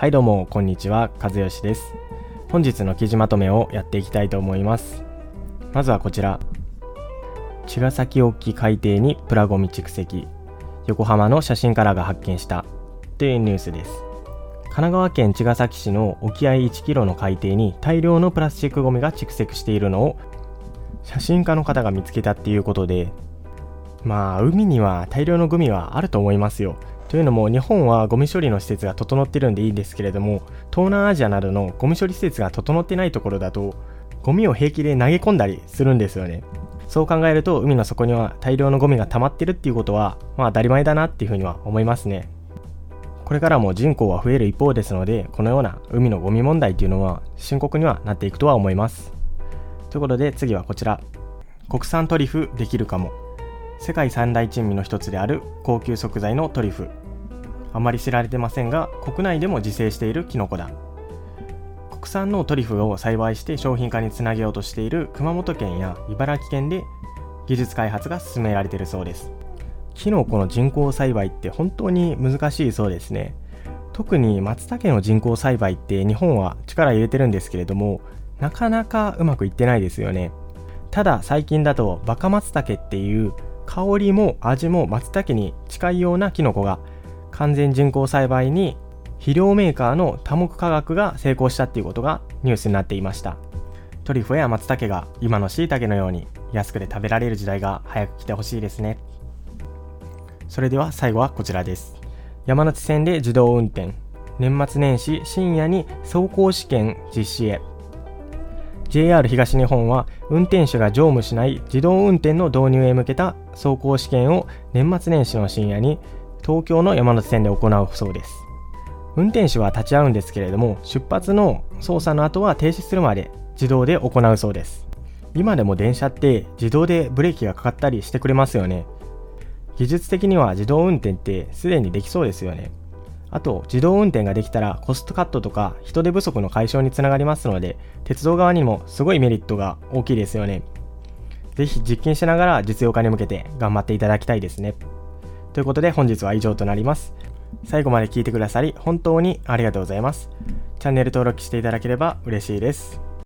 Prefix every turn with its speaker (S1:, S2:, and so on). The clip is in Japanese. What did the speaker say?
S1: はいどうもこんにちは。和義です。本日の記事まとめをやっていきたいと思います。まずはこちら。茅ヶ崎沖海底にプラゴミ蓄積。横浜の写真家らが発見した。というニュースです。神奈川県茅ヶ崎市の沖合1キロの海底に大量のプラスチックごみが蓄積しているのを写真家の方が見つけたっていうことでまあ海には大量のゴミはあると思いますよ。というのも日本はゴミ処理の施設が整ってるんでいいんですけれども東南アジアなどのゴミ処理施設が整ってないところだとゴミを平気で投げ込んだりするんですよね。そう考えると海の底には大量のゴミが溜まってるっていうことはまあ当たり前だなっていうふうには思いますね。これからも人口は増える一方ですのでこのような海のゴミ問題っていうのは深刻にはなっていくとは思います。ということで次はこちら。国産トリュフできるかも。世界三大珍味の一つである高級食材のトリュフ。あまり知られてませんが国内でも自生しているキノコだ。国産のトリュフを栽培して商品化につなげようとしている熊本県や茨城県で技術開発が進められているそうです。キノコの人工栽培って本当に難しいそうですね。特に松茸の人工栽培って日本は力入れてるんですけれどもなかなかうまくいってないですよね。ただ最近だとバカ松茸っていう香りも味も松茸に近いようなキノコが完全人工栽培に肥料メーカーの多目化学が成功したっていうことがニュースになっていました。トリュフや松茸が今の椎茸のように安くて食べられる時代が早く来てほしいですね。それでは最後はこちらです。山手線で自動運転。年末年始深夜に走行試験実施へ。JR 東日本は運転手が乗務しない自動運転の導入へ向けた走行試験を年末年始の深夜に東京の山手線で行うそうです。運転手は立ち会うんですけれども出発の操作の後は停止するまで自動で行うそうです。今でも電車って自動でブレーキがかかったりしてくれますよね。技術的には自動運転ってすでにできそうですよね。あと自動運転ができたらコストカットとか人手不足の解消につながりますので鉄道側にもすごいメリットが大きいですよね。ぜひ実験しながら実用化に向けて頑張っていただきたいですね。ということで本日は以上となります。最後まで聞いてくださり本当にありがとうございます。チャンネル登録していただければ嬉しいです。